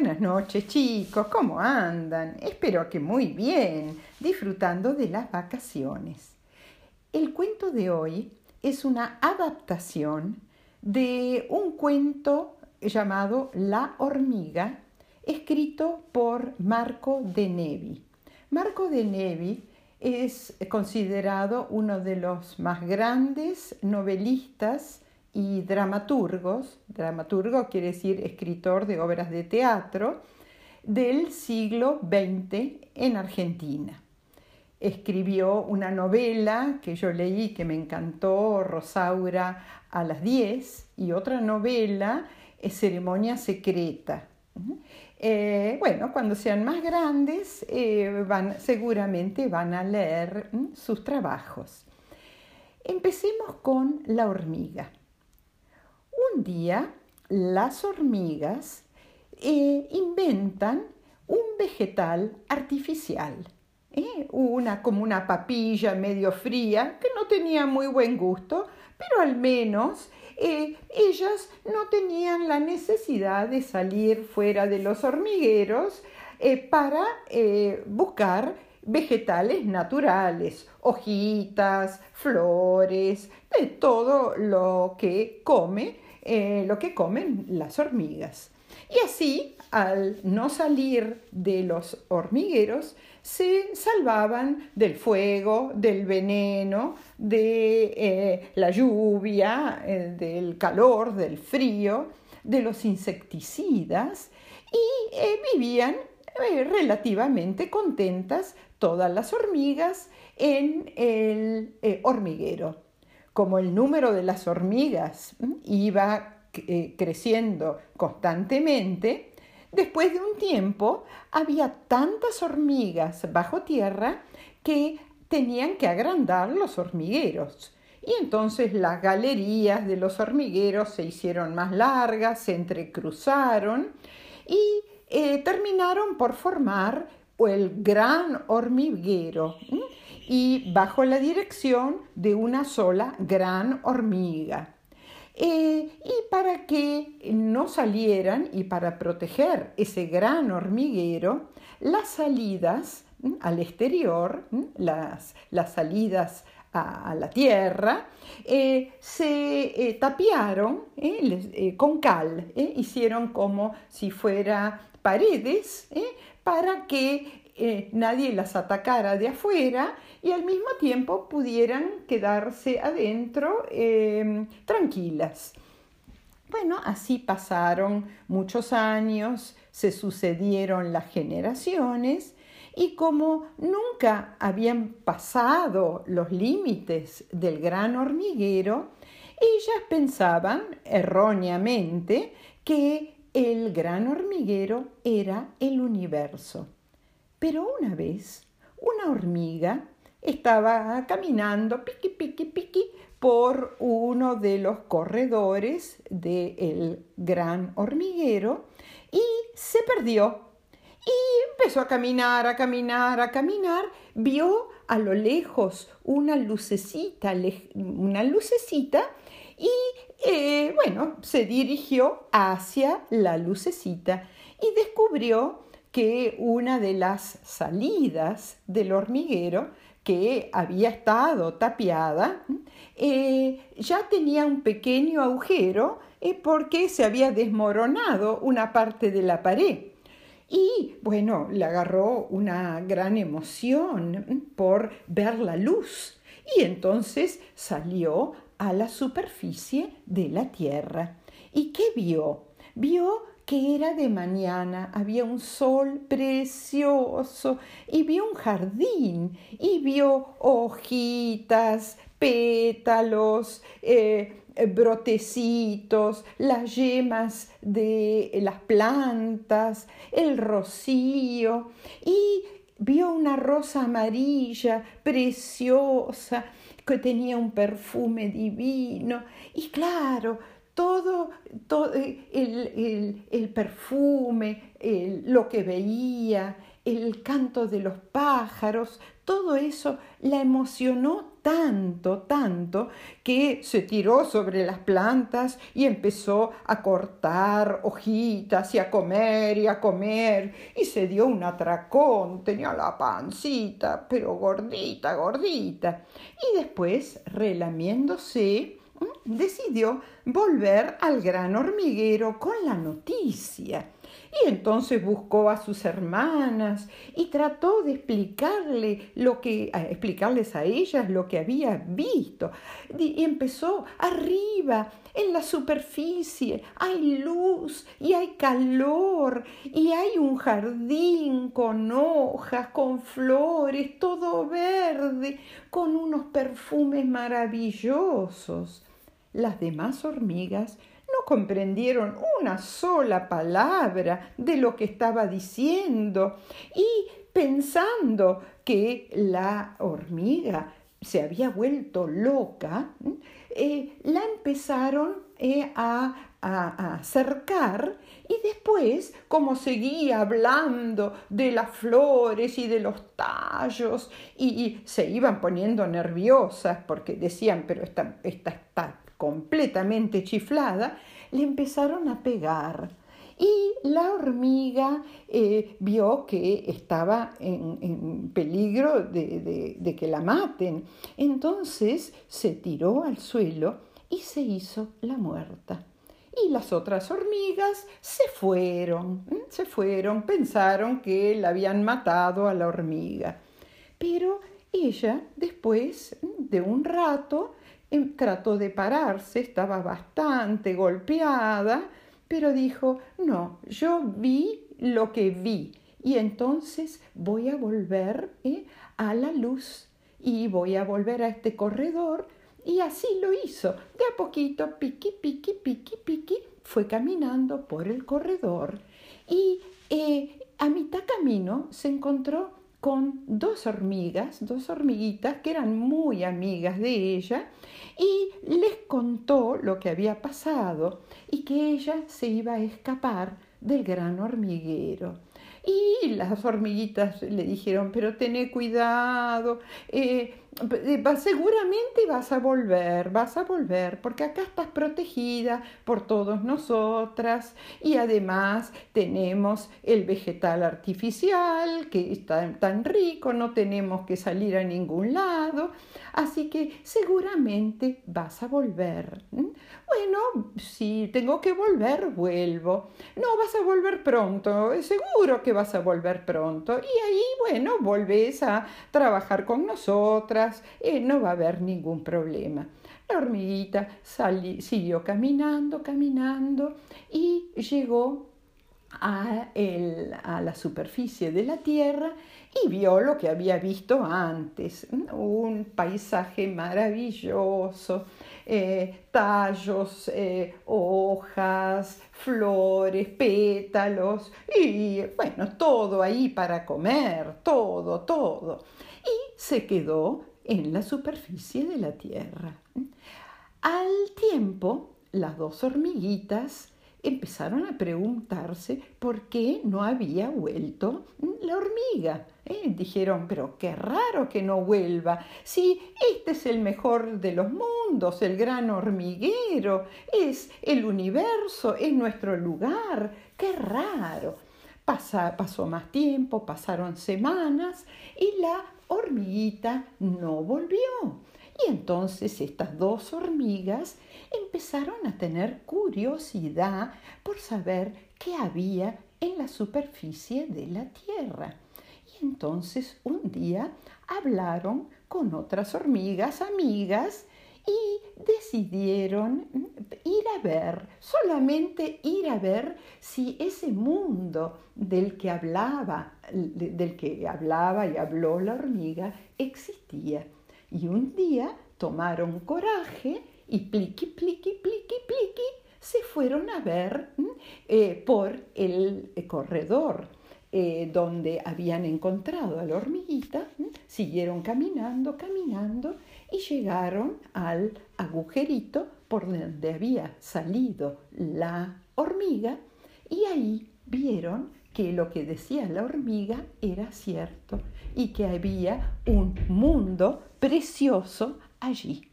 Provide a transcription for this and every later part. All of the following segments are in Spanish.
Buenas noches chicos, ¿cómo andan? Espero que muy bien, disfrutando de las vacaciones. El cuento de hoy es una adaptación de un cuento llamado La hormiga, escrito por Marco de Nevi. Marco de Nevi es considerado uno de los más grandes novelistas y dramaturgos, dramaturgo quiere decir escritor de obras de teatro, del siglo XX en Argentina. Escribió una novela que yo leí que me encantó, Rosaura a las 10, y otra novela, Ceremonia Secreta. Eh, bueno, cuando sean más grandes, eh, van, seguramente van a leer sus trabajos. Empecemos con La hormiga. Día las hormigas eh, inventan un vegetal artificial, ¿eh? una como una papilla medio fría que no tenía muy buen gusto, pero al menos eh, ellas no tenían la necesidad de salir fuera de los hormigueros para buscar vegetales naturales, hojitas, flores, de todo lo que come eh, lo que comen las hormigas. Y así, al no salir de los hormigueros, se salvaban del fuego, del veneno, de eh, la lluvia, eh, del calor, del frío, de los insecticidas y vivían relativamente contentas todas las hormigas en el hormiguero como el número de las hormigas iba eh, creciendo constantemente, después de un tiempo había tantas hormigas bajo tierra que tenían que agrandar los hormigueros. Y entonces las galerías de los hormigueros se hicieron más largas, se entrecruzaron y eh, terminaron por formar el gran hormiguero y bajo la dirección de una sola gran hormiga. Eh, y para que no salieran y para proteger ese gran hormiguero, las salidas al exterior, las, las salidas a, la tierra, eh, se eh, tapiaron con cal, hicieron como si fuera paredes para que nadie las atacara de afuera y al mismo tiempo pudieran quedarse adentro em, tranquilas. Bueno, así pasaron muchos años, se sucedieron las generaciones y como nunca habían pasado los límites del gran hormiguero, ellas pensaban erróneamente que el gran hormiguero era el universo. Pero una vez, una hormiga estaba caminando piqui, piqui, piqui por uno de los corredores del gran hormiguero y se perdió. Y empezó a caminar, a caminar, a caminar. Vio a lo lejos una lucecita, una lucecita y eh, bueno, se dirigió hacia la lucecita y descubrió que una de las salidas del hormiguero que había estado tapiada, eh, ya tenía un pequeño agujero eh, porque se había desmoronado una parte de la pared. Y bueno, le agarró una gran emoción por ver la luz y entonces salió a la superficie de la tierra. ¿Y qué vio? Vio que era de mañana, había un sol precioso y vio un jardín y vio hojitas, pétalos, eh, brotecitos, las yemas de las plantas, el rocío y vio una rosa amarilla preciosa que tenía un perfume divino. Y claro, todo, eh, el, perfume, lo que veía, el canto de los pájaros, todo eso la emocionó tanto, tanto, que se tiró sobre las plantas y empezó a cortar hojitas y a comer y a comer y se dio un atracón, tenía la pancita, pero gordita, gordita. Y después, relamiéndose, decidió volver al gran hormiguero con la noticia. Y entonces buscó a sus hermanas y trató de explicarle lo que, explicarles a ellas lo que había visto. Y empezó arriba, en la superficie, hay luz y hay calor y hay un jardín con hojas, con flores, todo verde, con unos perfumes maravillosos. Las demás hormigas no comprendieron una sola palabra de lo que estaba diciendo y pensando que la hormiga se había vuelto loca, eh, la empezaron eh, a, acercar y después, como seguía hablando de las flores y de los tallos, y, se iban poniendo nerviosas porque decían, pero esta, esta está completamente chiflada, le empezaron a pegar. Y la hormiga eh, vio que estaba en, peligro de, de, que la maten. Entonces se tiró al suelo y se hizo la muerta. Y las otras hormigas se fueron, se fueron, pensaron que la habían matado a la hormiga. Pero ella, después de un rato, trató de pararse, estaba bastante golpeada, pero dijo, no, yo vi lo que vi y entonces voy a volver eh, a la luz y voy a volver a este corredor y así lo hizo. De a poquito, piqui, piqui, piqui, piqui, fue caminando por el corredor y eh, a mitad camino se encontró con dos hormigas, dos hormiguitas que eran muy amigas de ella y les contó lo que había pasado y que ella se iba a escapar del gran hormiguero. Y las hormiguitas le dijeron, pero ten cuidado, eh, seguramente vas a volver, vas a volver, porque acá estás protegida por todos nosotras y además tenemos el vegetal artificial que está tan rico, no tenemos que salir a ningún lado, así que seguramente vas a volver. Bueno, si tengo que volver, vuelvo. No, vas a volver pronto, seguro que vas a volver pronto. Y ahí, bueno, volvés a trabajar con nosotras eh, no va a haber ningún problema. La hormiguita siguió caminando, caminando y llegó a, a, la superficie de la tierra y vio lo que había visto antes, un paisaje maravilloso, eh, tallos, eh, hojas, flores, pétalos y bueno, todo ahí para comer, todo, todo. Y se quedó en la superficie de la Tierra. Al tiempo, las dos hormiguitas empezaron a preguntarse por qué no había vuelto la hormiga. ¿eh? Dijeron, pero qué raro que no vuelva, si este es el mejor de los mundos, el gran hormiguero, es el universo, es nuestro lugar, qué raro. Pasó más tiempo, pasaron semanas y la hormiguita no volvió. Y entonces estas dos hormigas empezaron a tener curiosidad por saber qué había en la superficie de la Tierra. Y entonces un día hablaron con otras hormigas amigas decidieron ir a ver, solamente ir a ver si ese mundo del que hablaba, del que hablaba y habló la hormiga existía. Y un día tomaron coraje y pliqui, pliqui, pliqui, pliqui, se fueron a ver eh, por el corredor eh, donde habían encontrado a la hormiguita, siguieron caminando, caminando y llegaron al agujerito por donde había salido la hormiga y ahí vieron que lo que decía la hormiga era cierto y que había un mundo precioso allí.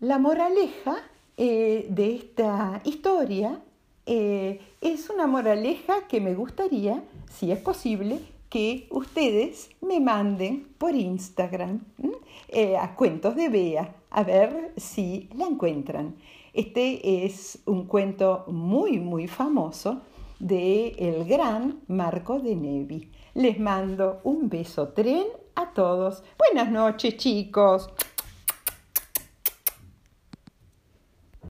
La moraleja eh, de esta historia eh, es una moraleja que me gustaría, si es posible, que ustedes me manden por Instagram eh, a Cuentos de Bea, a ver si la encuentran. Este es un cuento muy, muy famoso de el gran Marco de Nevi. Les mando un beso tren a todos. Buenas noches, chicos.